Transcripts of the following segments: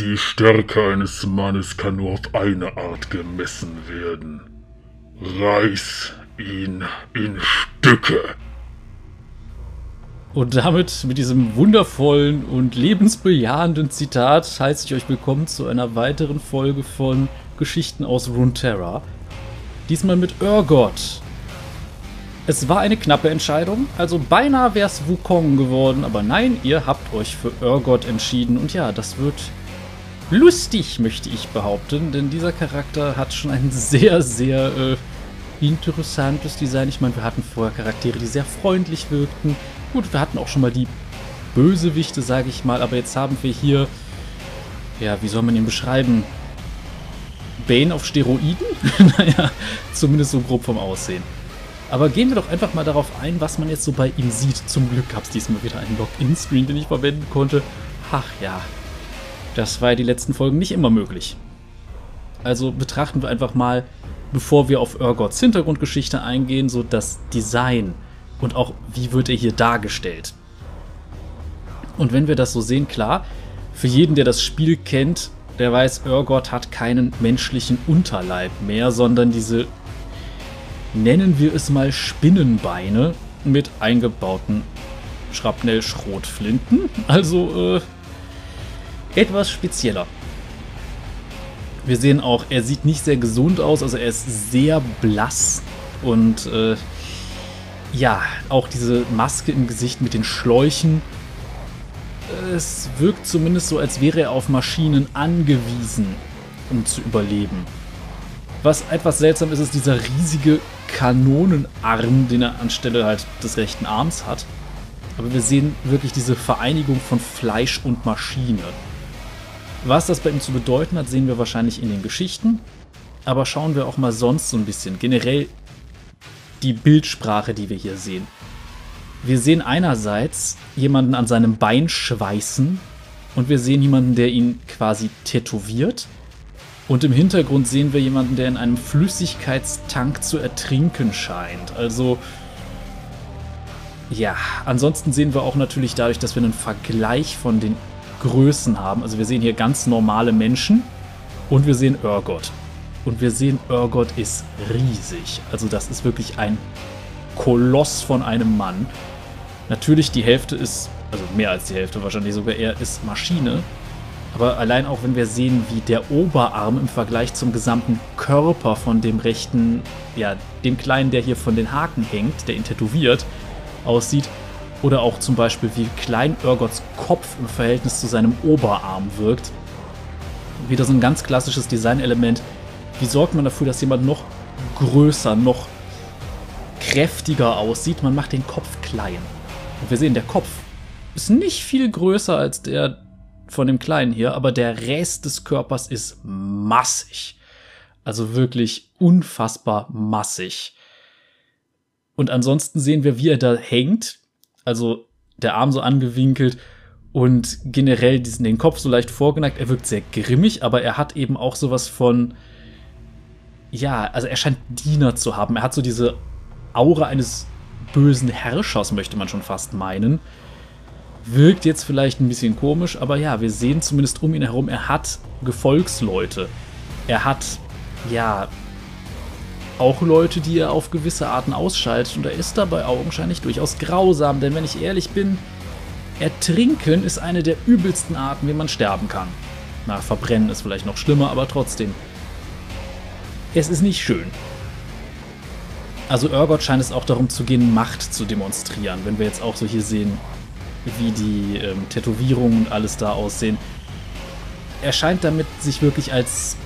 Die Stärke eines Mannes kann nur auf eine Art gemessen werden. Reiß ihn in Stücke. Und damit, mit diesem wundervollen und lebensbejahenden Zitat, heiße ich euch willkommen zu einer weiteren Folge von Geschichten aus Runeterra. Diesmal mit Urgot. Es war eine knappe Entscheidung, also beinahe wäre es Wukong geworden, aber nein, ihr habt euch für Urgot entschieden und ja, das wird lustig, möchte ich behaupten, denn dieser Charakter hat schon ein sehr, sehr äh, interessantes Design. Ich meine, wir hatten vorher Charaktere, die sehr freundlich wirkten. Gut, wir hatten auch schon mal die Bösewichte, sage ich mal, aber jetzt haben wir hier, ja, wie soll man ihn beschreiben? Bane auf Steroiden? naja, zumindest so grob vom Aussehen. Aber gehen wir doch einfach mal darauf ein, was man jetzt so bei ihm sieht. Zum Glück gab es diesmal wieder einen Login-Screen, den ich verwenden konnte. Ach ja, das war ja die letzten Folgen nicht immer möglich. Also betrachten wir einfach mal, bevor wir auf Urgots Hintergrundgeschichte eingehen, so das Design und auch wie wird er hier dargestellt. Und wenn wir das so sehen, klar, für jeden, der das Spiel kennt, der weiß, Urgot hat keinen menschlichen Unterleib mehr, sondern diese, nennen wir es mal Spinnenbeine mit eingebauten Schrapnell-Schrotflinten. Also äh, etwas spezieller. Wir sehen auch, er sieht nicht sehr gesund aus, also er ist sehr blass und äh, ja, auch diese Maske im Gesicht mit den Schläuchen. Es wirkt zumindest so, als wäre er auf Maschinen angewiesen, um zu überleben. Was etwas seltsam ist, ist dieser riesige Kanonenarm, den er anstelle halt des rechten Arms hat. Aber wir sehen wirklich diese Vereinigung von Fleisch und Maschine. Was das bei ihm zu bedeuten hat, sehen wir wahrscheinlich in den Geschichten. Aber schauen wir auch mal sonst so ein bisschen. Generell die Bildsprache, die wir hier sehen. Wir sehen einerseits jemanden an seinem Bein schweißen und wir sehen jemanden, der ihn quasi tätowiert. Und im Hintergrund sehen wir jemanden, der in einem Flüssigkeitstank zu ertrinken scheint. Also, ja, ansonsten sehen wir auch natürlich dadurch, dass wir einen Vergleich von den Größen haben. Also wir sehen hier ganz normale Menschen und wir sehen Urgot. Und wir sehen, Urgot ist riesig. Also das ist wirklich ein Koloss von einem Mann. Natürlich, die Hälfte ist, also mehr als die Hälfte wahrscheinlich sogar eher, ist Maschine. Aber allein auch wenn wir sehen, wie der Oberarm im Vergleich zum gesamten Körper von dem rechten, ja, dem Kleinen, der hier von den Haken hängt, der ihn tätowiert, aussieht, oder auch zum Beispiel, wie klein Urgots Kopf im Verhältnis zu seinem Oberarm wirkt. Wieder so ein ganz klassisches Designelement. Wie sorgt man dafür, dass jemand noch größer, noch kräftiger aussieht? Man macht den Kopf klein. Und wir sehen, der Kopf ist nicht viel größer als der von dem Kleinen hier, aber der Rest des Körpers ist massig. Also wirklich unfassbar massig. Und ansonsten sehen wir, wie er da hängt, also der Arm so angewinkelt und generell diesen, den Kopf so leicht vorgeneigt. Er wirkt sehr grimmig, aber er hat eben auch sowas von, ja, also er scheint Diener zu haben. Er hat so diese Aura eines bösen Herrschers, möchte man schon fast meinen. Wirkt jetzt vielleicht ein bisschen komisch, aber ja, wir sehen zumindest um ihn herum, er hat Gefolgsleute. Er hat, ja, auch Leute, die er auf gewisse Arten ausschaltet und er ist dabei augenscheinlich durchaus grausam, denn wenn ich ehrlich bin, Ertrinken ist eine der übelsten Arten, wie man sterben kann. Na, verbrennen ist vielleicht noch schlimmer, aber trotzdem. Es ist nicht schön. Also Urgot scheint es auch darum zu gehen, Macht zu demonstrieren. Wenn wir jetzt auch so hier sehen, wie die ähm, Tätowierungen und alles da aussehen. Er scheint damit sich wirklich als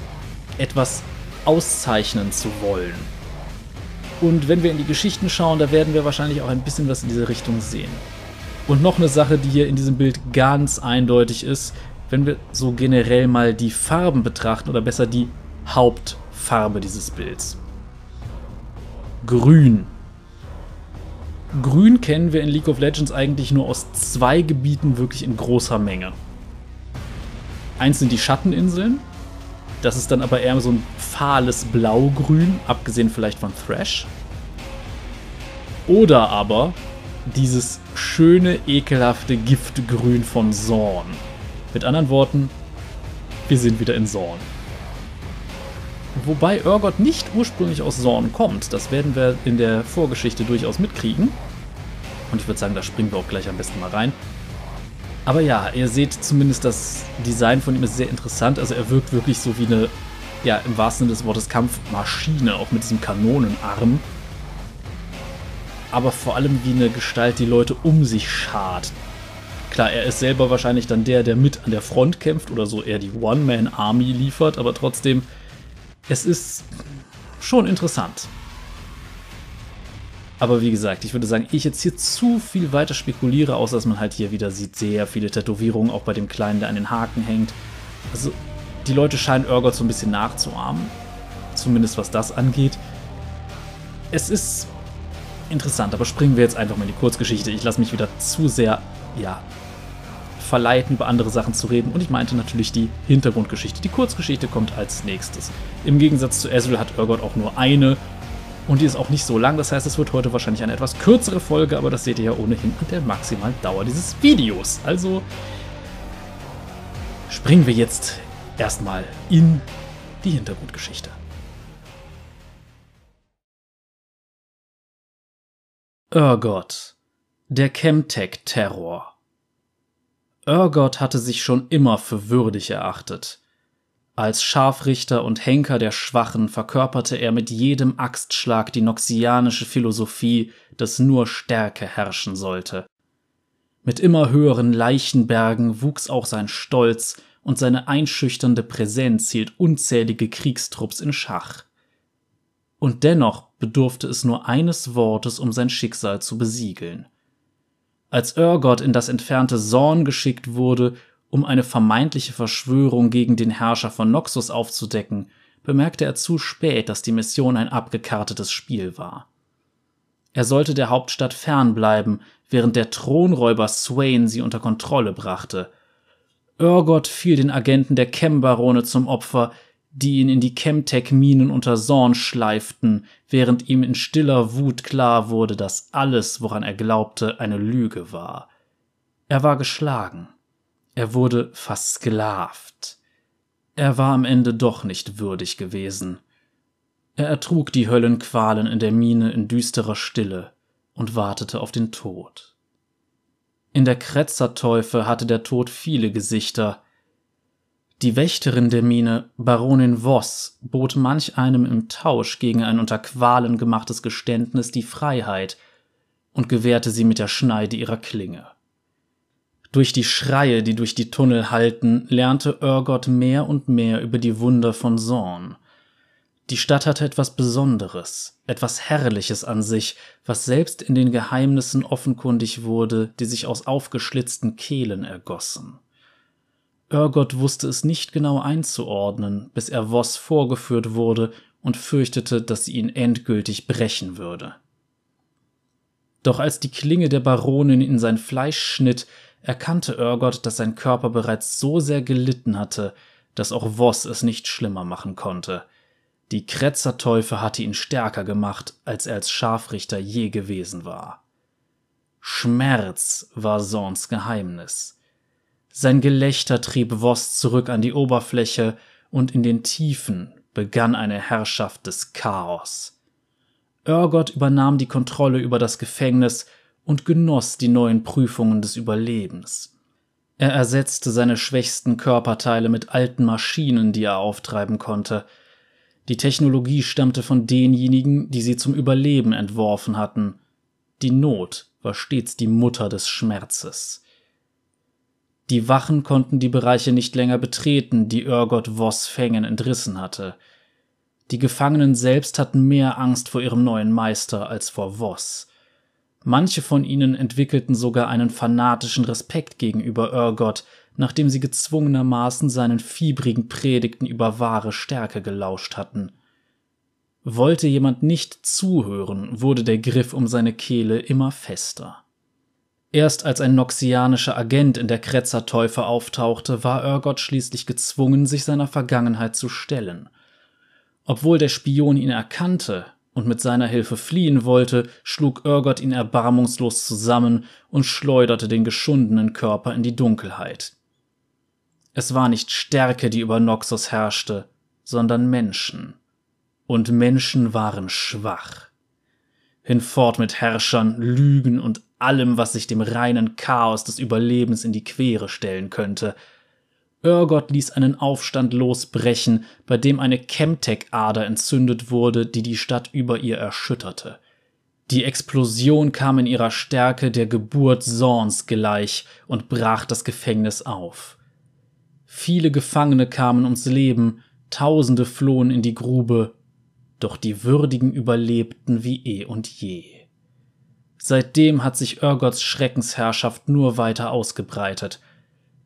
etwas auszeichnen zu wollen. Und wenn wir in die Geschichten schauen, da werden wir wahrscheinlich auch ein bisschen was in diese Richtung sehen. Und noch eine Sache, die hier in diesem Bild ganz eindeutig ist, wenn wir so generell mal die Farben betrachten, oder besser die Hauptfarbe dieses Bilds. Grün. Grün kennen wir in League of Legends eigentlich nur aus zwei Gebieten wirklich in großer Menge. Eins sind die Schatteninseln, das ist dann aber eher so ein fahles Blaugrün, abgesehen vielleicht von Thrash. Oder aber dieses schöne, ekelhafte Giftgrün von Zorn. Mit anderen Worten, wir sind wieder in Zorn. Wobei Urgot nicht ursprünglich aus Zorn kommt. Das werden wir in der Vorgeschichte durchaus mitkriegen. Und ich würde sagen, da springen wir auch gleich am besten mal rein. Aber ja, ihr seht zumindest, das Design von ihm ist sehr interessant. Also er wirkt wirklich so wie eine, ja, im wahrsten Sinne des Wortes Kampfmaschine, auch mit diesem Kanonenarm. Aber vor allem wie eine Gestalt, die Leute um sich schart. Klar, er ist selber wahrscheinlich dann der, der mit an der Front kämpft oder so eher die One-Man-Army liefert, aber trotzdem, es ist schon interessant. Aber wie gesagt, ich würde sagen, ich jetzt hier zu viel weiter spekuliere, außer dass man halt hier wieder sieht, sehr viele Tätowierungen, auch bei dem Kleinen, der an den Haken hängt. Also die Leute scheinen Urgot so ein bisschen nachzuahmen. Zumindest was das angeht. Es ist interessant, aber springen wir jetzt einfach mal in die Kurzgeschichte. Ich lasse mich wieder zu sehr, ja, verleiten, über andere Sachen zu reden. Und ich meinte natürlich die Hintergrundgeschichte. Die Kurzgeschichte kommt als nächstes. Im Gegensatz zu Ezreal hat Urgot auch nur eine und die ist auch nicht so lang, das heißt, es wird heute wahrscheinlich eine etwas kürzere Folge, aber das seht ihr ja ohnehin an der maximalen Dauer dieses Videos. Also springen wir jetzt erstmal in die Hintergrundgeschichte. Urgot, der Chemtech-Terror. Urgot hatte sich schon immer für würdig erachtet. Als Scharfrichter und Henker der Schwachen verkörperte er mit jedem Axtschlag die noxianische Philosophie, dass nur Stärke herrschen sollte. Mit immer höheren Leichenbergen wuchs auch sein Stolz, und seine einschüchternde Präsenz hielt unzählige Kriegstrupps in Schach. Und dennoch bedurfte es nur eines Wortes, um sein Schicksal zu besiegeln. Als Urgot in das entfernte Sorn geschickt wurde, um eine vermeintliche Verschwörung gegen den Herrscher von Noxus aufzudecken, bemerkte er zu spät, dass die Mission ein abgekartetes Spiel war. Er sollte der Hauptstadt fernbleiben, während der Thronräuber Swain sie unter Kontrolle brachte. Urgot fiel den Agenten der Chem-Barone zum Opfer, die ihn in die Chemtech-Minen unter Zorn schleiften, während ihm in stiller Wut klar wurde, dass alles, woran er glaubte, eine Lüge war. Er war geschlagen. Er wurde versklavt. Er war am Ende doch nicht würdig gewesen. Er ertrug die Höllenqualen in der Mine in düsterer Stille und wartete auf den Tod. In der Kretzerteufel hatte der Tod viele Gesichter. Die Wächterin der Mine, Baronin Voss, bot manch einem im Tausch gegen ein unter Qualen gemachtes Geständnis die Freiheit und gewährte sie mit der Schneide ihrer Klinge. Durch die Schreie, die durch die Tunnel hallten, lernte Urgot mehr und mehr über die Wunder von Zorn. Die Stadt hatte etwas Besonderes, etwas Herrliches an sich, was selbst in den Geheimnissen offenkundig wurde, die sich aus aufgeschlitzten Kehlen ergossen. Urgot wusste es nicht genau einzuordnen, bis er Voss vorgeführt wurde und fürchtete, dass sie ihn endgültig brechen würde. Doch als die Klinge der Baronin in sein Fleisch schnitt, erkannte Urgot, dass sein Körper bereits so sehr gelitten hatte, dass auch Voss es nicht schlimmer machen konnte. Die Kretzerteufel hatte ihn stärker gemacht, als er als Scharfrichter je gewesen war. Schmerz war Sorns Geheimnis. Sein Gelächter trieb Voss zurück an die Oberfläche, und in den Tiefen begann eine Herrschaft des Chaos. Urgot übernahm die Kontrolle über das Gefängnis und genoss die neuen Prüfungen des Überlebens. Er ersetzte seine schwächsten Körperteile mit alten Maschinen, die er auftreiben konnte. Die Technologie stammte von denjenigen, die sie zum Überleben entworfen hatten. Die Not war stets die Mutter des Schmerzes. Die Wachen konnten die Bereiche nicht länger betreten, die Urgot Voss Fängen entrissen hatte. Die Gefangenen selbst hatten mehr Angst vor ihrem neuen Meister als vor Voss. Manche von ihnen entwickelten sogar einen fanatischen Respekt gegenüber Urgot, nachdem sie gezwungenermaßen seinen fiebrigen Predigten über wahre Stärke gelauscht hatten. Wollte jemand nicht zuhören, wurde der Griff um seine Kehle immer fester. Erst als ein noxianischer Agent in der Kretzerteufel auftauchte, war Urgot schließlich gezwungen, sich seiner Vergangenheit zu stellen. Obwohl der Spion ihn erkannte, und mit seiner Hilfe fliehen wollte, schlug Urgot ihn erbarmungslos zusammen und schleuderte den geschundenen Körper in die Dunkelheit. Es war nicht Stärke, die über Noxus herrschte, sondern Menschen. Und Menschen waren schwach. Hinfort mit Herrschern, Lügen und allem, was sich dem reinen Chaos des Überlebens in die Quere stellen könnte. Urgot ließ einen Aufstand losbrechen, bei dem eine Chemtech-Ader entzündet wurde, die die Stadt über ihr erschütterte. Die Explosion kam in ihrer Stärke der Geburt Sorns gleich und brach das Gefängnis auf. Viele Gefangene kamen ums Leben, Tausende flohen in die Grube, doch die Würdigen überlebten wie eh und je. Seitdem hat sich Urgots Schreckensherrschaft nur weiter ausgebreitet.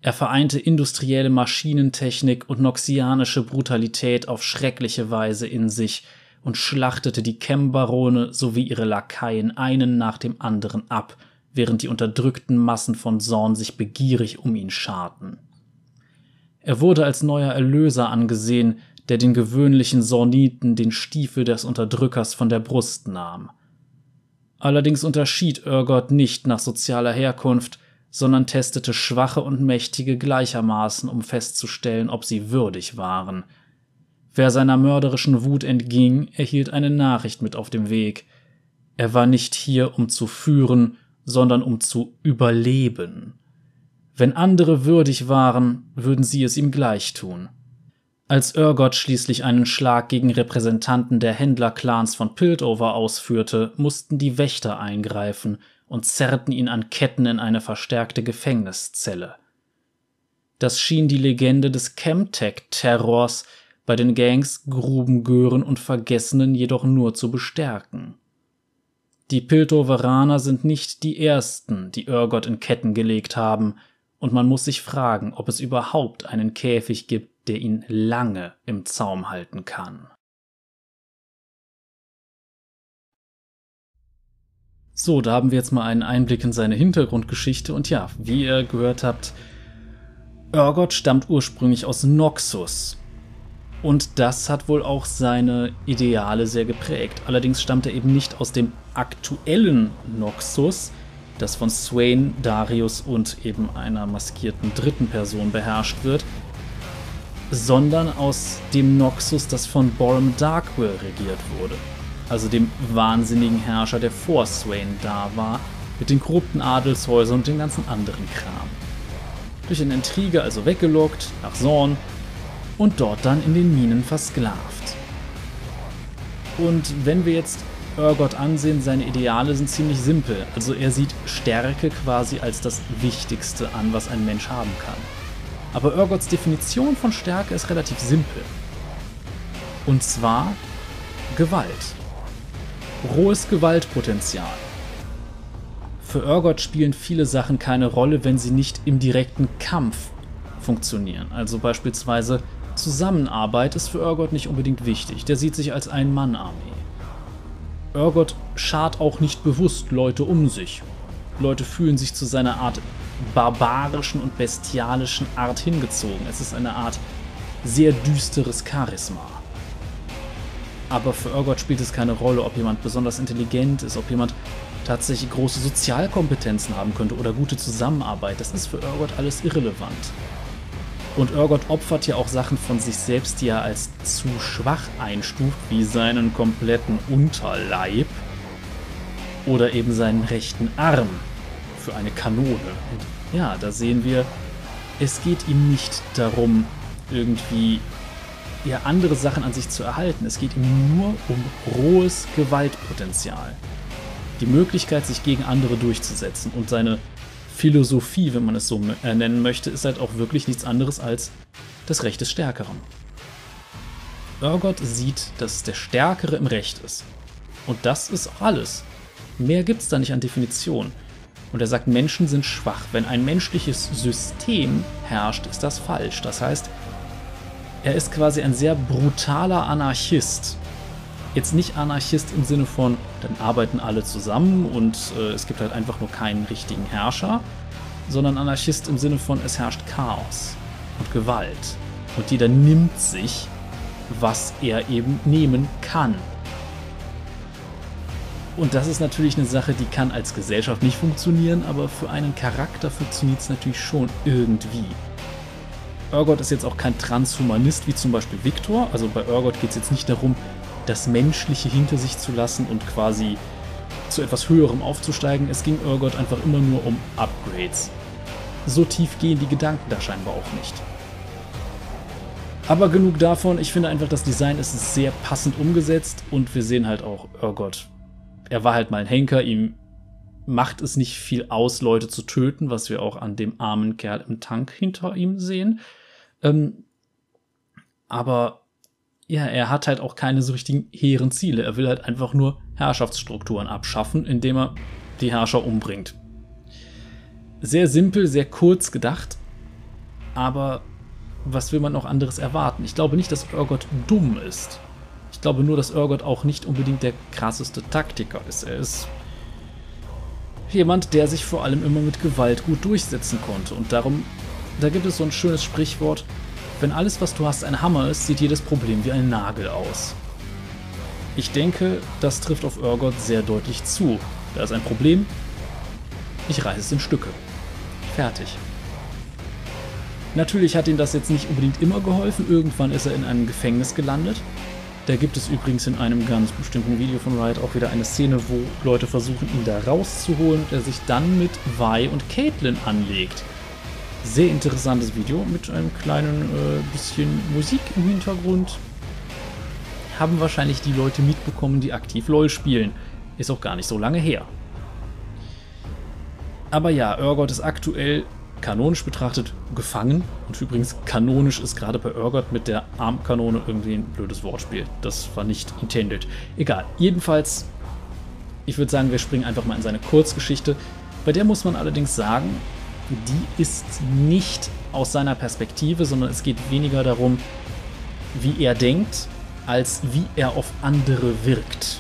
Er vereinte industrielle Maschinentechnik und noxianische Brutalität auf schreckliche Weise in sich und schlachtete die Chem-Barone sowie ihre Lakaien einen nach dem anderen ab, während die unterdrückten Massen von Zorn sich begierig um ihn scharten. Er wurde als neuer Erlöser angesehen, der den gewöhnlichen Sorniten den Stiefel des Unterdrückers von der Brust nahm. Allerdings unterschied Urgot nicht nach sozialer Herkunft, sondern testete Schwache und Mächtige gleichermaßen, um festzustellen, ob sie würdig waren. Wer seiner mörderischen Wut entging, erhielt eine Nachricht mit auf dem Weg. Er war nicht hier, um zu führen, sondern um zu überleben. Wenn andere würdig waren, würden sie es ihm gleich tun. Als Urgot schließlich einen Schlag gegen Repräsentanten der Händlerclans von Piltover ausführte, mussten die Wächter eingreifen und zerrten ihn an Ketten in eine verstärkte Gefängniszelle. Das schien die Legende des Chemtech-Terrors bei den Gangs Grubengören und Vergessenen jedoch nur zu bestärken. Die Piltoveraner sind nicht die ersten, die Urgot in Ketten gelegt haben, und man muss sich fragen, ob es überhaupt einen Käfig gibt, der ihn lange im Zaum halten kann. So, da haben wir jetzt mal einen Einblick in seine Hintergrundgeschichte und ja, wie ihr gehört habt, Urgot stammt ursprünglich aus Noxus. Und das hat wohl auch seine Ideale sehr geprägt. Allerdings stammt er eben nicht aus dem aktuellen Noxus, das von Swain, Darius und eben einer maskierten dritten Person beherrscht wird, sondern aus dem Noxus, das von Borum Darkwill regiert wurde. Also dem wahnsinnigen Herrscher, der vor Swain da war, mit den korrupten Adelshäusern und dem ganzen anderen Kram. Durch eine Intrige also weggelockt nach Zorn und dort dann in den Minen versklavt. Und wenn wir jetzt Urgot ansehen, seine Ideale sind ziemlich simpel. Also er sieht Stärke quasi als das Wichtigste an, was ein Mensch haben kann. Aber Urgots Definition von Stärke ist relativ simpel. Und zwar Gewalt. Rohes Gewaltpotenzial. Für Urgot spielen viele Sachen keine Rolle, wenn sie nicht im direkten Kampf funktionieren. Also beispielsweise Zusammenarbeit ist für Urgot nicht unbedingt wichtig. Der sieht sich als Ein-Mann-Armee. Urgot schart auch nicht bewusst Leute um sich. Leute fühlen sich zu seiner Art barbarischen und bestialischen Art hingezogen. Es ist eine Art sehr düsteres Charisma. Aber für Urgot spielt es keine Rolle, ob jemand besonders intelligent ist, ob jemand tatsächlich große Sozialkompetenzen haben könnte oder gute Zusammenarbeit. Das ist für Urgot alles irrelevant. Und Urgot opfert ja auch Sachen von sich selbst, die er als zu schwach einstuft, wie seinen kompletten Unterleib oder eben seinen rechten Arm für eine Kanone. Und ja, da sehen wir, es geht ihm nicht darum, irgendwie ja, andere Sachen an sich zu erhalten. Es geht ihm nur um rohes Gewaltpotenzial. Die Möglichkeit, sich gegen andere durchzusetzen und seine Philosophie, wenn man es so äh, nennen möchte, ist halt auch wirklich nichts anderes als das Recht des Stärkeren. Urgot sieht, dass der Stärkere im Recht ist. Und das ist alles. Mehr gibt es da nicht an Definition. Und er sagt, Menschen sind schwach. Wenn ein menschliches System herrscht, ist das falsch. Das heißt, er ist quasi ein sehr brutaler Anarchist. Jetzt nicht Anarchist im Sinne von, dann arbeiten alle zusammen und äh, es gibt halt einfach nur keinen richtigen Herrscher, sondern Anarchist im Sinne von, es herrscht Chaos und Gewalt. Und jeder nimmt sich, was er eben nehmen kann. Und das ist natürlich eine Sache, die kann als Gesellschaft nicht funktionieren, aber für einen Charakter funktioniert es natürlich schon irgendwie. Urgot ist jetzt auch kein Transhumanist wie zum Beispiel Victor. Also bei Urgot geht es jetzt nicht darum, das Menschliche hinter sich zu lassen und quasi zu etwas Höherem aufzusteigen. Es ging Urgot einfach immer nur um Upgrades. So tief gehen die Gedanken da scheinbar auch nicht. Aber genug davon. Ich finde einfach, das Design ist sehr passend umgesetzt und wir sehen halt auch Urgot. Er war halt mal ein Henker, ihm macht es nicht viel aus, Leute zu töten, was wir auch an dem armen Kerl im Tank hinter ihm sehen. Ähm, aber ja, er hat halt auch keine so richtigen hehren Ziele. Er will halt einfach nur Herrschaftsstrukturen abschaffen, indem er die Herrscher umbringt. Sehr simpel, sehr kurz gedacht, aber was will man noch anderes erwarten? Ich glaube nicht, dass Urgot dumm ist. Ich glaube nur, dass Urgot auch nicht unbedingt der krasseste Taktiker ist. Er ist jemand, der sich vor allem immer mit Gewalt gut durchsetzen konnte. Und darum, da gibt es so ein schönes Sprichwort, wenn alles, was du hast, ein Hammer ist, sieht jedes Problem wie ein Nagel aus. Ich denke, das trifft auf Urgot sehr deutlich zu. Da ist ein Problem, ich reiße es in Stücke. Fertig. Natürlich hat ihm das jetzt nicht unbedingt immer geholfen. Irgendwann ist er in einem Gefängnis gelandet. Da gibt es übrigens in einem ganz bestimmten Video von Riot auch wieder eine Szene, wo Leute versuchen, ihn da rauszuholen und er sich dann mit Vi und Caitlyn anlegt. Sehr interessantes Video mit einem kleinen äh, bisschen Musik im Hintergrund. Haben wahrscheinlich die Leute mitbekommen, die aktiv LOL spielen. Ist auch gar nicht so lange her. Aber ja, Urgot ist aktuell kanonisch betrachtet gefangen. Und übrigens, kanonisch ist gerade bei Urgot mit der Armkanone irgendwie ein blödes Wortspiel. Das war nicht intended. Egal. Jedenfalls, ich würde sagen, wir springen einfach mal in seine Kurzgeschichte. Bei der muss man allerdings sagen, die ist nicht aus seiner Perspektive, sondern es geht weniger darum, wie er denkt, als wie er auf andere wirkt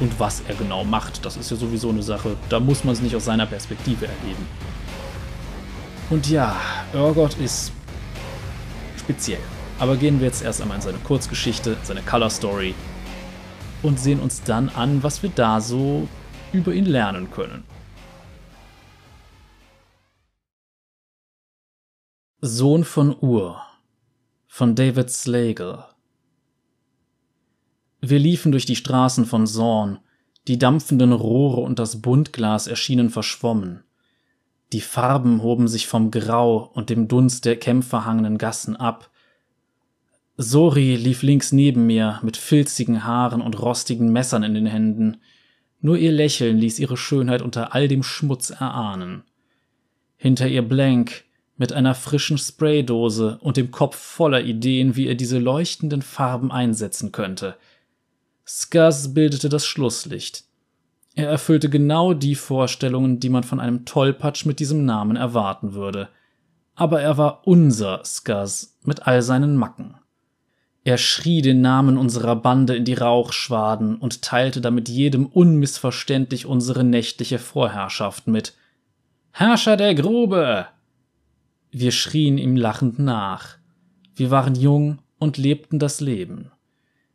und was er genau macht. Das ist ja sowieso eine Sache, da muss man es nicht aus seiner Perspektive erleben. Und ja, Urgot ist speziell. Aber gehen wir jetzt erst einmal in seine Kurzgeschichte, seine Color Story und sehen uns dann an, was wir da so über ihn lernen können. Sohn von Ur von David Slagle Wir liefen durch die Straßen von Zorn, die dampfenden Rohre und das Buntglas erschienen verschwommen. Die Farben hoben sich vom Grau und dem Dunst der kämpferhangenen Gassen ab. Sori lief links neben mir mit filzigen Haaren und rostigen Messern in den Händen. Nur ihr Lächeln ließ ihre Schönheit unter all dem Schmutz erahnen. Hinter ihr Blank mit einer frischen Spraydose und dem Kopf voller Ideen, wie er diese leuchtenden Farben einsetzen könnte. Skuzz bildete das Schlusslicht. Er erfüllte genau die Vorstellungen, die man von einem Tollpatsch mit diesem Namen erwarten würde. Aber er war unser Skuzz mit all seinen Macken. Er schrie den Namen unserer Bande in die Rauchschwaden und teilte damit jedem unmissverständlich unsere nächtliche Vorherrschaft mit. Herrscher der Grube! Wir schrien ihm lachend nach. Wir waren jung und lebten das Leben.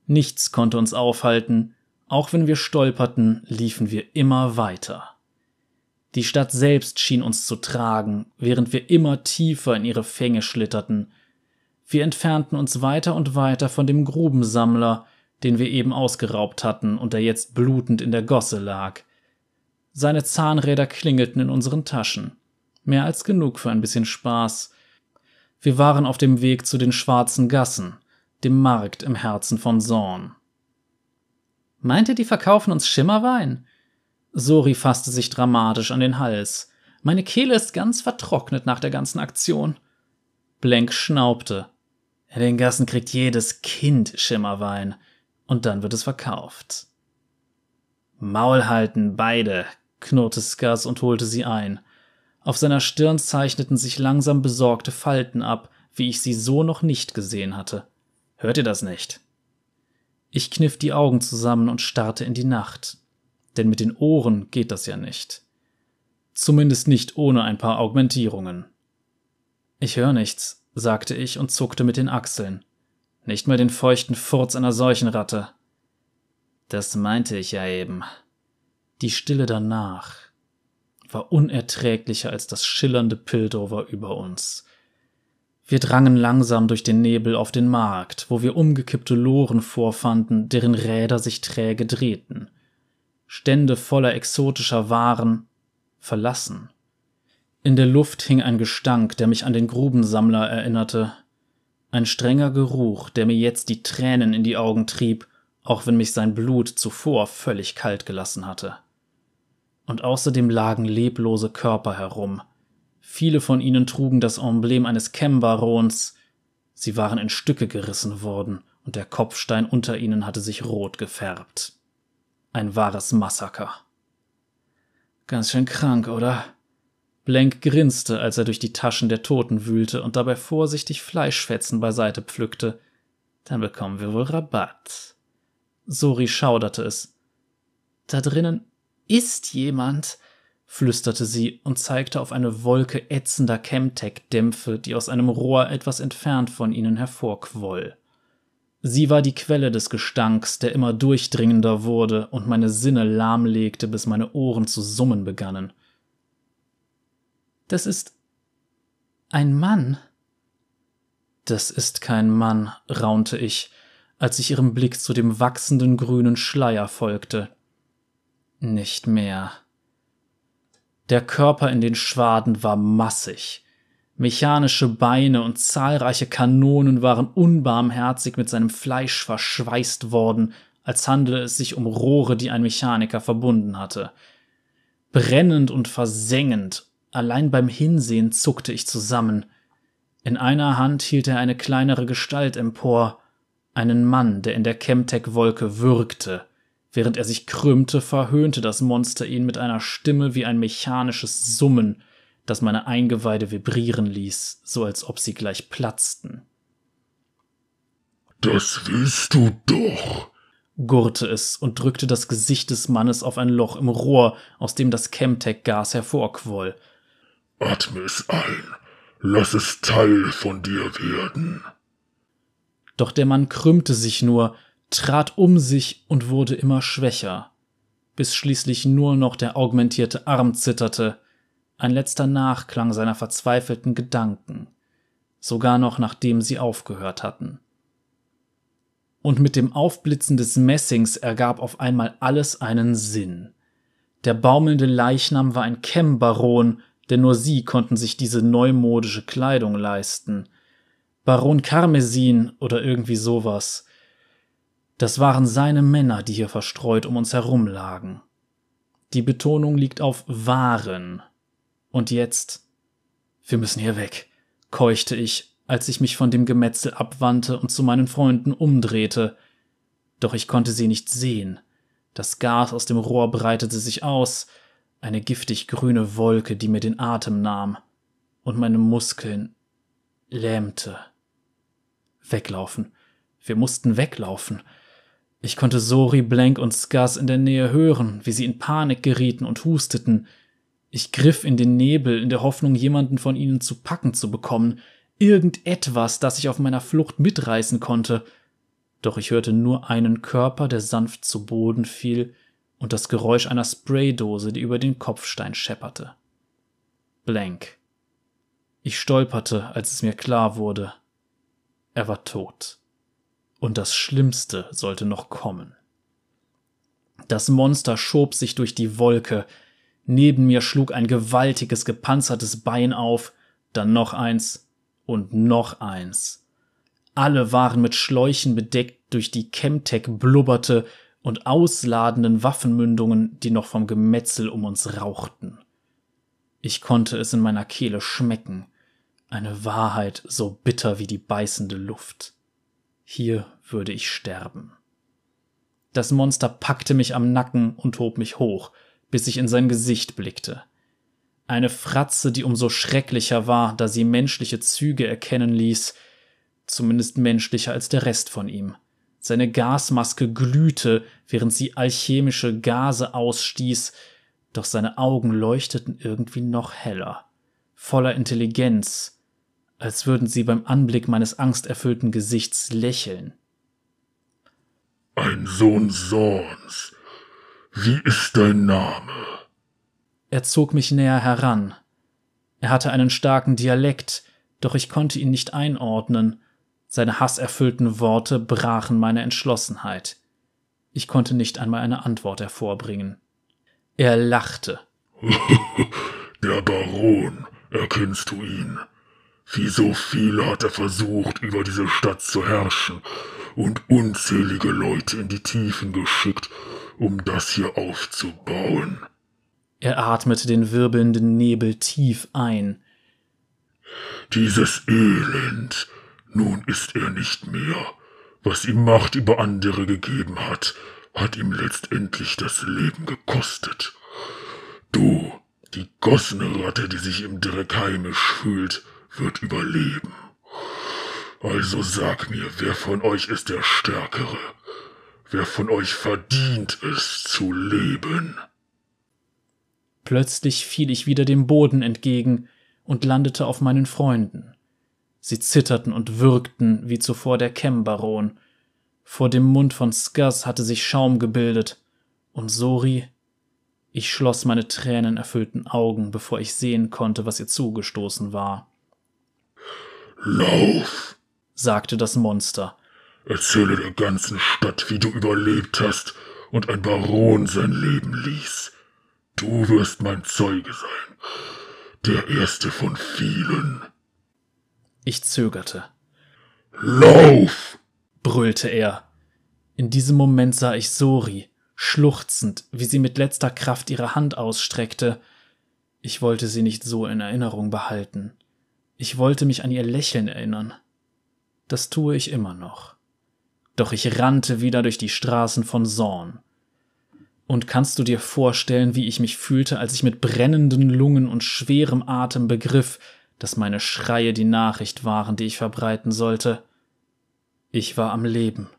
Nichts konnte uns aufhalten, auch wenn wir stolperten, liefen wir immer weiter. Die Stadt selbst schien uns zu tragen, während wir immer tiefer in ihre Fänge schlitterten. Wir entfernten uns weiter und weiter von dem Grubensammler, den wir eben ausgeraubt hatten und der jetzt blutend in der Gosse lag. Seine Zahnräder klingelten in unseren Taschen. Mehr als genug für ein bisschen Spaß. Wir waren auf dem Weg zu den schwarzen Gassen, dem Markt im Herzen von Zorn. Meint ihr, die verkaufen uns Schimmerwein? Sori fasste sich dramatisch an den Hals. Meine Kehle ist ganz vertrocknet nach der ganzen Aktion. Blank schnaubte. In den Gassen kriegt jedes Kind Schimmerwein. Und dann wird es verkauft. Maul halten, beide, knurrte Skars und holte sie ein. Auf seiner Stirn zeichneten sich langsam besorgte Falten ab, wie ich sie so noch nicht gesehen hatte. Hört ihr das nicht? Ich kniff die Augen zusammen und starrte in die Nacht. Denn mit den Ohren geht das ja nicht. Zumindest nicht ohne ein paar Augmentierungen. Ich höre nichts, sagte ich und zuckte mit den Achseln. Nicht mal den feuchten Furz einer Seuchenratte. Das meinte ich ja eben. Die Stille danach war unerträglicher als das schillernde Piltover über uns. Wir drangen langsam durch den Nebel auf den Markt, wo wir umgekippte Loren vorfanden, deren Räder sich träge drehten. Stände voller exotischer Waren, verlassen. In der Luft hing ein Gestank, der mich an den Grubensammler erinnerte. Ein strenger Geruch, der mir jetzt die Tränen in die Augen trieb, auch wenn mich sein Blut zuvor völlig kalt gelassen hatte. Und außerdem lagen leblose Körper herum. Viele von ihnen trugen das Emblem eines Chem-Barons. Sie waren in Stücke gerissen worden, und der Kopfstein unter ihnen hatte sich rot gefärbt. Ein wahres Massaker. Ganz schön krank, oder? Blank grinste, als er durch die Taschen der Toten wühlte und dabei vorsichtig Fleischfetzen beiseite pflückte. Dann bekommen wir wohl Rabatt. Sori schauderte es. Da drinnen ist jemand, flüsterte sie und zeigte auf eine Wolke ätzender Chemtech-Dämpfe, die aus einem Rohr etwas entfernt von ihnen hervorquoll. Sie war die Quelle des Gestanks, der immer durchdringender wurde und meine Sinne lahmlegte, bis meine Ohren zu summen begannen. Das ist ein Mann. Das ist kein Mann, raunte ich, als ich ihrem Blick zu dem wachsenden grünen Schleier folgte. Nicht mehr. Der Körper in den Schwaden war massig. Mechanische Beine und zahlreiche Kanonen waren unbarmherzig mit seinem Fleisch verschweißt worden, als handele es sich um Rohre, die ein Mechaniker verbunden hatte. Brennend und versengend, allein beim Hinsehen zuckte ich zusammen. In einer Hand hielt er eine kleinere Gestalt empor, einen Mann, der in der Chemtech-Wolke würgte. Während er sich krümmte, verhöhnte das Monster ihn mit einer Stimme wie ein mechanisches Summen, das meine Eingeweide vibrieren ließ, so als ob sie gleich platzten. Das willst du doch, gurrte es und drückte das Gesicht des Mannes auf ein Loch im Rohr, aus dem das Chemtech-Gas hervorquoll. Atme es ein, lass es Teil von dir werden. Doch der Mann krümmte sich nur, trat um sich und wurde immer schwächer, bis schließlich nur noch der augmentierte Arm zitterte, ein letzter Nachklang seiner verzweifelten Gedanken, sogar noch nachdem sie aufgehört hatten. Und mit dem Aufblitzen des Messings ergab auf einmal alles einen Sinn. Der baumelnde Leichnam war ein Chem-Baron, denn nur sie konnten sich diese neumodische Kleidung leisten – Baron Karmesin oder irgendwie sowas. Das waren seine Männer, die hier verstreut um uns herum lagen. Die Betonung liegt auf waren. Und jetzt? Wir müssen hier weg, keuchte ich, als ich mich von dem Gemetzel abwandte und zu meinen Freunden umdrehte. Doch ich konnte sie nicht sehen. Das Gas aus dem Rohr breitete sich aus, eine giftig grüne Wolke, die mir den Atem nahm, und meine Muskeln lähmte. Weglaufen. Wir mussten weglaufen. Ich konnte Sori, Blank und Skars in der Nähe hören, wie sie in Panik gerieten und husteten. Ich griff in den Nebel in der Hoffnung, jemanden von ihnen zu packen zu bekommen, irgendetwas, das ich auf meiner Flucht mitreißen konnte. Doch ich hörte nur einen Körper, der sanft zu Boden fiel, und das Geräusch einer Spraydose, die über den Kopfstein schepperte. Blank. Ich stolperte, als es mir klar wurde. Er war tot. Und das Schlimmste sollte noch kommen. Das Monster schob sich durch die Wolke. Neben mir schlug ein gewaltiges, gepanzertes Bein auf, dann noch eins und noch eins. Alle waren mit Schläuchen bedeckt, durch die Chemtech blubberte und ausladenden Waffenmündungen, die noch vom Gemetzel um uns rauchten. Ich konnte es in meiner Kehle schmecken. Eine Wahrheit so bitter wie die beißende Luft. Hier würde ich sterben. Das Monster packte mich am Nacken und hob mich hoch, bis ich in sein Gesicht blickte. Eine Fratze, die umso schrecklicher war, da sie menschliche Züge erkennen ließ, zumindest menschlicher als der Rest von ihm. Seine Gasmaske glühte, während sie alchemische Gase ausstieß, doch seine Augen leuchteten irgendwie noch heller, voller Intelligenz, als würden sie beim Anblick meines angsterfüllten Gesichts lächeln. Ein Sohn Sorns. Wie ist dein Name? Er zog mich näher heran. Er hatte einen starken Dialekt, Doch ich konnte ihn nicht einordnen. Seine hasserfüllten Worte brachen meine Entschlossenheit. Ich konnte nicht einmal eine Antwort hervorbringen. Er lachte. Der Baron, erkennst du ihn? Wie so viele hat er versucht, über diese Stadt zu herrschen und unzählige Leute in die Tiefen geschickt, um das hier aufzubauen. Er atmete den wirbelnden Nebel tief ein. Dieses Elend, nun ist er nicht mehr. Was ihm Macht über andere gegeben hat, hat ihm letztendlich das Leben gekostet. Du, die gossene Ratte, die sich im Dreck heimisch fühlt, wird überleben. Also sag mir, wer von euch ist der Stärkere? Wer von euch verdient es zu leben? Plötzlich fiel ich wieder dem Boden entgegen und landete auf meinen Freunden. Sie zitterten und würgten wie zuvor der Kem-Baron. Vor dem Mund von Skaz hatte sich Schaum gebildet. Und Sori? Ich schloss meine tränenerfüllten Augen, bevor ich sehen konnte, was ihr zugestoßen war. Lauf, sagte das Monster. Erzähle der ganzen Stadt, wie du überlebt hast und ein Baron sein Leben ließ. Du wirst mein Zeuge sein, der erste von vielen. Ich zögerte. Lauf! brüllte er. In diesem Moment sah ich Sori, schluchzend, wie sie mit letzter Kraft ihre Hand ausstreckte. Ich wollte sie nicht so in Erinnerung behalten. Ich wollte mich an ihr Lächeln erinnern. Das tue ich immer noch. Doch ich rannte wieder durch die Straßen von Zorn. Und kannst du dir vorstellen, wie ich mich fühlte, als ich mit brennenden Lungen und schwerem Atem begriff, dass meine Schreie die Nachricht waren, die ich verbreiten sollte? Ich war am Leben.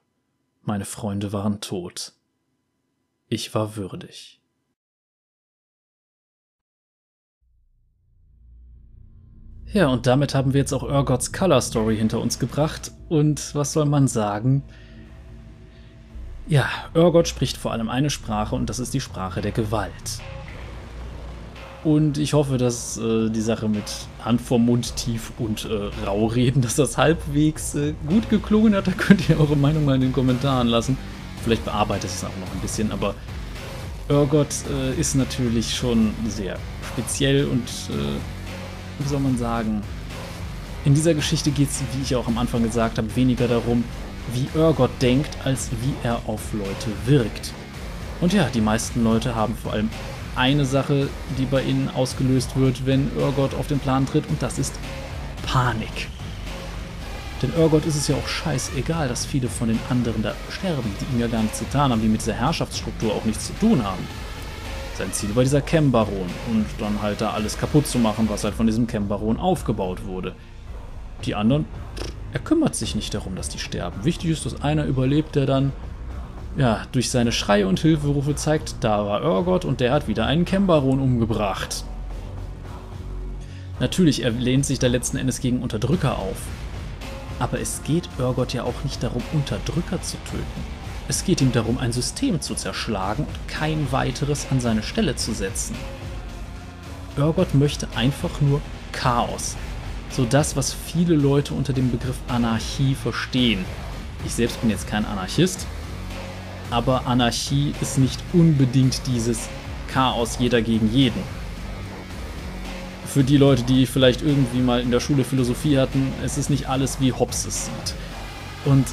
Meine Freunde waren tot. Ich war würdig. Ja, und damit haben wir jetzt auch Urgots Color Story hinter uns gebracht. Und was soll man sagen? Ja, Urgot spricht vor allem eine Sprache und das ist die Sprache der Gewalt. Und ich hoffe, dass äh, die Sache mit Hand vorm Mund tief und äh, rau reden, dass das halbwegs äh, gut geklungen hat. Da könnt ihr eure Meinung mal in den Kommentaren lassen. Vielleicht bearbeitet es auch noch ein bisschen, aber Urgot äh, ist natürlich schon sehr speziell und äh, wie soll man sagen, in dieser Geschichte geht es, wie ich auch am Anfang gesagt habe, weniger darum, wie Urgot denkt, als wie er auf Leute wirkt. Und ja, die meisten Leute haben vor allem eine Sache, die bei ihnen ausgelöst wird, wenn Urgot auf den Plan tritt, und das ist Panik. Denn Urgot ist es ja auch scheißegal, dass viele von den anderen da sterben, die ihm ja gar nichts getan haben, die mit dieser Herrschaftsstruktur auch nichts zu tun haben. Sein Ziel war dieser Chem-Baron und dann halt da alles kaputt zu machen, was halt von diesem Chem-Baron aufgebaut wurde. Die anderen, er kümmert sich nicht darum, dass die sterben. Wichtig ist, dass einer überlebt, der dann ja, durch seine Schreie und Hilferufe zeigt, da war Urgot und der hat wieder einen Chem-Baron umgebracht. Natürlich, er lehnt sich da letzten Endes gegen Unterdrücker auf. Aber es geht Urgot ja auch nicht darum, Unterdrücker zu töten. Es geht ihm darum, ein System zu zerschlagen und kein weiteres an seine Stelle zu setzen. Urgot möchte einfach nur Chaos. So das, was viele Leute unter dem Begriff Anarchie verstehen. Ich selbst bin jetzt kein Anarchist, aber Anarchie ist nicht unbedingt dieses Chaos jeder gegen jeden. Für die Leute, die vielleicht irgendwie mal in der Schule Philosophie hatten, es ist nicht alles, wie Hobbes es sieht. Und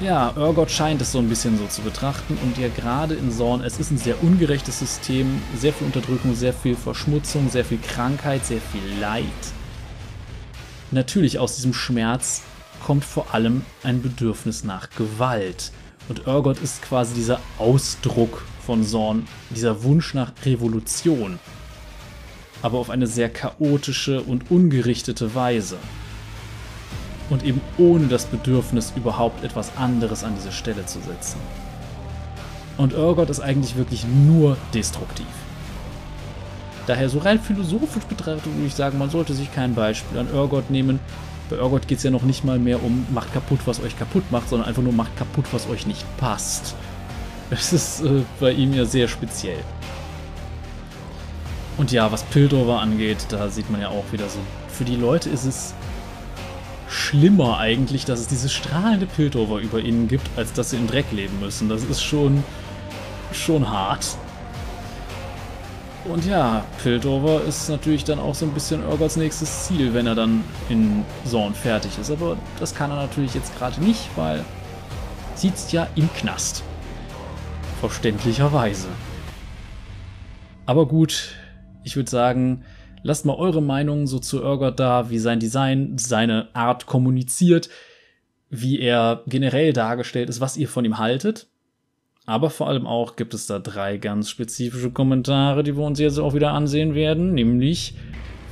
ja, Urgot scheint es so ein bisschen so zu betrachten und ja gerade in Zorn, es ist ein sehr ungerechtes System, sehr viel Unterdrückung, sehr viel Verschmutzung, sehr viel Krankheit, sehr viel Leid. Natürlich aus diesem Schmerz kommt vor allem ein Bedürfnis nach Gewalt. Und Urgot ist quasi dieser Ausdruck von Zorn, dieser Wunsch nach Revolution. Aber auf eine sehr chaotische und ungerichtete Weise und eben ohne das Bedürfnis, überhaupt etwas anderes an diese Stelle zu setzen. Und Urgot ist eigentlich wirklich nur destruktiv. Daher so rein philosophisch betrachtet würde ich sagen, man sollte sich kein Beispiel an Urgot nehmen. Bei Urgot geht es ja noch nicht mal mehr um macht kaputt, was euch kaputt macht, sondern einfach nur macht kaputt, was euch nicht passt. Das ist äh, bei ihm ja sehr speziell. Und ja, was Piltover angeht, da sieht man ja auch wieder so für die Leute ist es schlimmer eigentlich, dass es dieses strahlende Piltover über ihnen gibt, als dass sie im Dreck leben müssen. Das ist schon, schon hart. Und ja, Piltover ist natürlich dann auch so ein bisschen Urgots nächstes Ziel, wenn er dann in Zorn fertig ist. Aber das kann er natürlich jetzt gerade nicht, weil sitzt ja im Knast. Verständlicherweise. Aber gut, ich würde sagen, lasst mal eure Meinung so zu Urgot da, wie sein Design, seine Art kommuniziert, wie er generell dargestellt ist, was ihr von ihm haltet. Aber vor allem auch gibt es da drei ganz spezifische Kommentare, die wir uns jetzt auch wieder ansehen werden, nämlich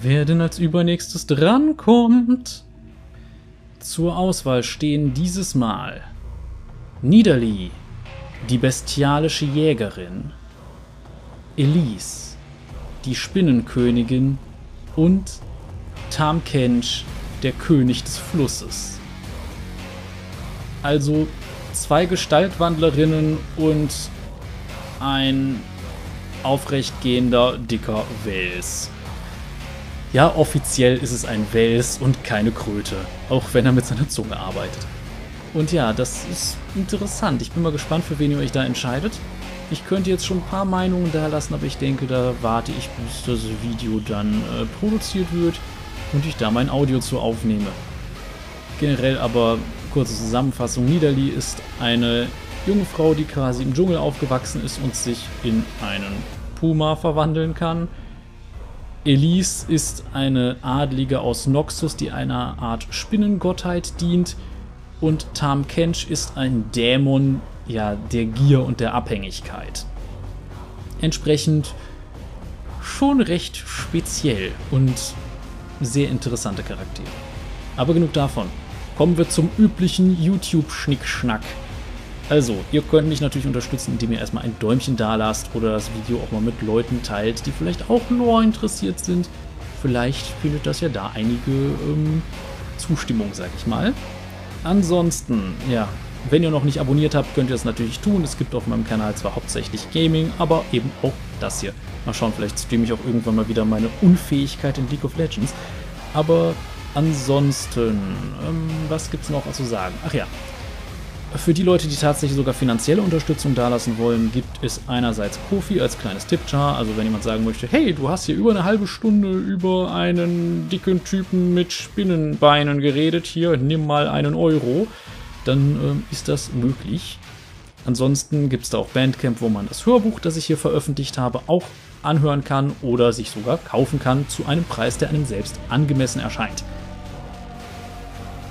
wer denn als übernächstes drankommt. Zur Auswahl stehen dieses Mal Niederli, die bestialische Jägerin, Elise, die Spinnenkönigin und Tamkench, der König des Flusses. Also zwei Gestaltwandlerinnen und ein aufrechtgehender, dicker Wels. Ja, offiziell ist es ein Wels und keine Kröte, auch wenn er mit seiner Zunge arbeitet. Und ja, das ist interessant. Ich bin mal gespannt, für wen ihr euch da entscheidet. Ich könnte jetzt schon ein paar Meinungen da lassen, aber ich denke, da warte ich, bis das Video dann äh, produziert wird und ich da mein Audio zu aufnehme. Generell aber kurze Zusammenfassung. Niederli ist eine junge Frau, die quasi im Dschungel aufgewachsen ist und sich in einen Puma verwandeln kann. Elise ist eine Adlige aus Noxus, die einer Art Spinnengottheit dient. Und Tam Kench ist ein Dämon ja, der Gier und der Abhängigkeit. Entsprechend schon recht speziell und sehr interessante Charaktere. Aber genug davon. Kommen wir zum üblichen YouTube-Schnickschnack. Also, ihr könnt mich natürlich unterstützen, indem ihr erstmal ein Däumchen da lasst oder das Video auch mal mit Leuten teilt, die vielleicht auch Lore interessiert sind. Vielleicht findet das ja da einige ähm, Zustimmung, sag ich mal. Ansonsten, ja, wenn ihr noch nicht abonniert habt, könnt ihr das natürlich tun. Es gibt auf meinem Kanal zwar hauptsächlich Gaming, aber eben auch das hier. Mal schauen, vielleicht streame ich auch irgendwann mal wieder meine Unfähigkeit in League of Legends. Aber ansonsten, ähm, was gibt's noch zu sagen? Ach ja, für die Leute, die tatsächlich sogar finanzielle Unterstützung dalassen wollen, gibt es einerseits Kofi als kleines Tippjar. Also wenn jemand sagen möchte, hey, du hast hier über eine halbe Stunde über einen dicken Typen mit Spinnenbeinen geredet, hier, nimm mal einen Euro, dann äh, ist das möglich. Ansonsten gibt es da auch Bandcamp, wo man das Hörbuch, das ich hier veröffentlicht habe, auch anhören kann oder sich sogar kaufen kann zu einem Preis, der einem selbst angemessen erscheint.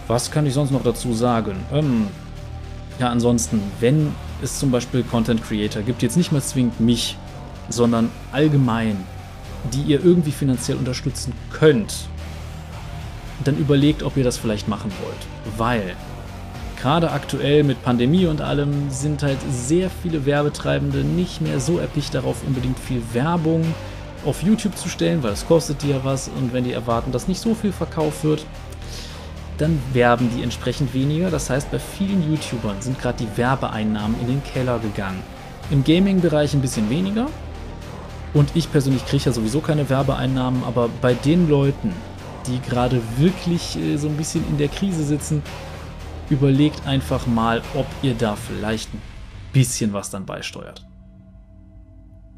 Was kann ich sonst noch dazu sagen? Ähm, ja, ansonsten, wenn es zum Beispiel Content Creator gibt, jetzt nicht mal zwingend mich, sondern allgemein, die ihr irgendwie finanziell unterstützen könnt, dann überlegt, ob ihr das vielleicht machen wollt. Weil gerade aktuell mit Pandemie und allem sind halt sehr viele Werbetreibende nicht mehr so erpicht darauf, unbedingt viel Werbung auf YouTube zu stellen, weil das kostet die ja was und wenn die erwarten, dass nicht so viel verkauft wird, dann werben die entsprechend weniger. Das heißt, bei vielen YouTubern sind gerade die Werbeeinnahmen in den Keller gegangen. Im Gaming-Bereich ein bisschen weniger. Und ich persönlich kriege ja sowieso keine Werbeeinnahmen, aber bei den Leuten, die gerade wirklich äh, so ein bisschen in der Krise sitzen, überlegt einfach mal, ob ihr da vielleicht ein bisschen was dann beisteuert.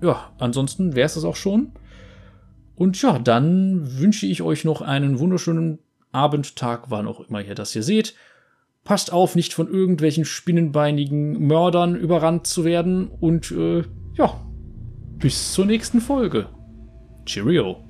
Ja, ansonsten wäre es das auch schon. Und ja, dann wünsche ich euch noch einen wunderschönen Abend, Tag, wann auch immer ihr das hier seht. Passt auf, nicht von irgendwelchen spinnenbeinigen Mördern überrannt zu werden. Und äh, ja, bis zur nächsten Folge. Cheerio.